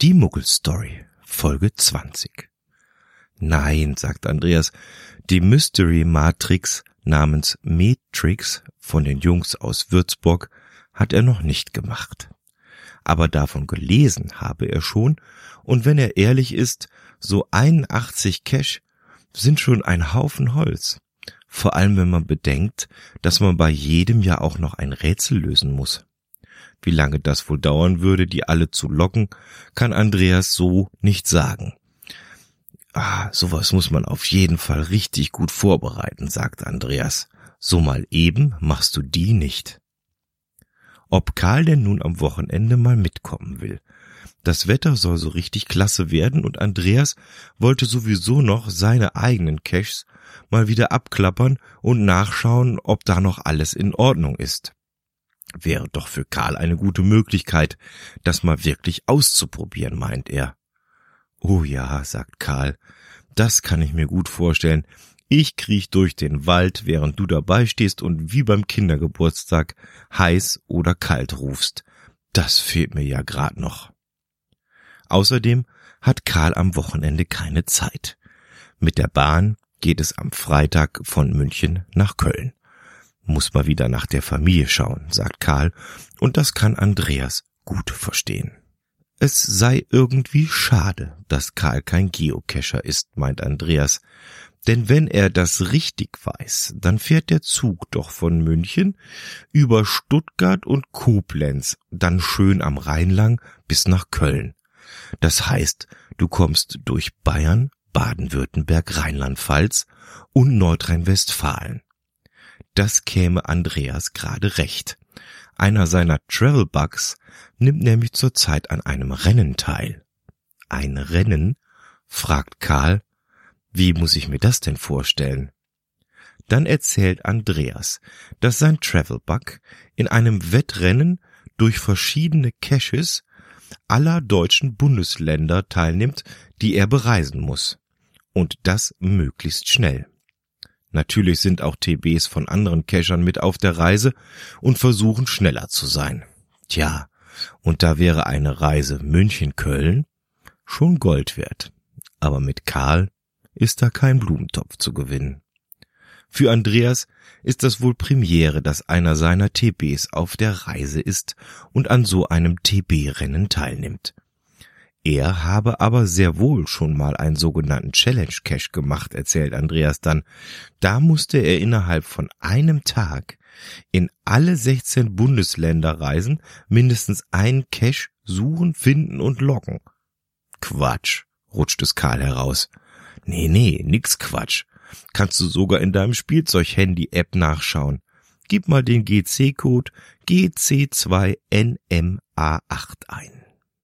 Die Muggelstory, Folge 20. Nein, sagt Andreas, die Mystery Matrix namens Matrix von den Jungs aus Würzburg hat er noch nicht gemacht. Aber davon gelesen habe er schon, und wenn er ehrlich ist, so 81 Cash sind schon ein Haufen Holz. Vor allem wenn man bedenkt, dass man bei jedem ja auch noch ein Rätsel lösen muss. Wie lange das wohl dauern würde, die alle zu locken, kann Andreas so nicht sagen. Ah, sowas muss man auf jeden Fall richtig gut vorbereiten, sagt Andreas. So mal eben machst du die nicht. Ob Karl denn nun am Wochenende mal mitkommen will. Das Wetter soll so richtig klasse werden und Andreas wollte sowieso noch seine eigenen Caches mal wieder abklappern und nachschauen, ob da noch alles in Ordnung ist. Wäre doch für Karl eine gute Möglichkeit, das mal wirklich auszuprobieren, meint er. Oh ja, sagt Karl, das kann ich mir gut vorstellen. Ich kriech durch den Wald, während du dabei stehst und wie beim Kindergeburtstag heiß oder kalt rufst. Das fehlt mir ja grad noch. Außerdem hat Karl am Wochenende keine Zeit. Mit der Bahn geht es am Freitag von München nach Köln. Muss mal wieder nach der Familie schauen, sagt Karl, und das kann Andreas gut verstehen. Es sei irgendwie schade, dass Karl kein Geocacher ist, meint Andreas. Denn wenn er das richtig weiß, dann fährt der Zug doch von München über Stuttgart und Koblenz, dann schön am Rhein lang bis nach Köln. Das heißt, du kommst durch Bayern, Baden-Württemberg, Rheinland-Pfalz und Nordrhein-Westfalen. Das käme Andreas gerade recht. Einer seiner Travelbugs nimmt nämlich zurzeit an einem Rennen teil. Ein Rennen? fragt Karl. Wie muss ich mir das denn vorstellen? Dann erzählt Andreas, dass sein Travelbug in einem Wettrennen durch verschiedene Caches aller deutschen Bundesländer teilnimmt, die er bereisen muss. Und das möglichst schnell. Natürlich sind auch TBs von anderen Cachern mit auf der Reise und versuchen schneller zu sein. Tja, und da wäre eine Reise München-Köln schon Gold wert. Aber mit Karl ist da kein Blumentopf zu gewinnen. Für Andreas ist das wohl Premiere, dass einer seiner TBs auf der Reise ist und an so einem TB-Rennen teilnimmt. Er habe aber sehr wohl schon mal einen sogenannten Challenge Cache gemacht, erzählt Andreas dann. Da musste er innerhalb von einem Tag in alle 16 Bundesländer reisen, mindestens einen Cache suchen, finden und loggen. Quatsch, rutscht es Karl heraus. Nee, nee, nix Quatsch. Kannst du sogar in deinem Spielzeug-Handy-App nachschauen. Gib mal den GC-Code GC2NMA8 ein.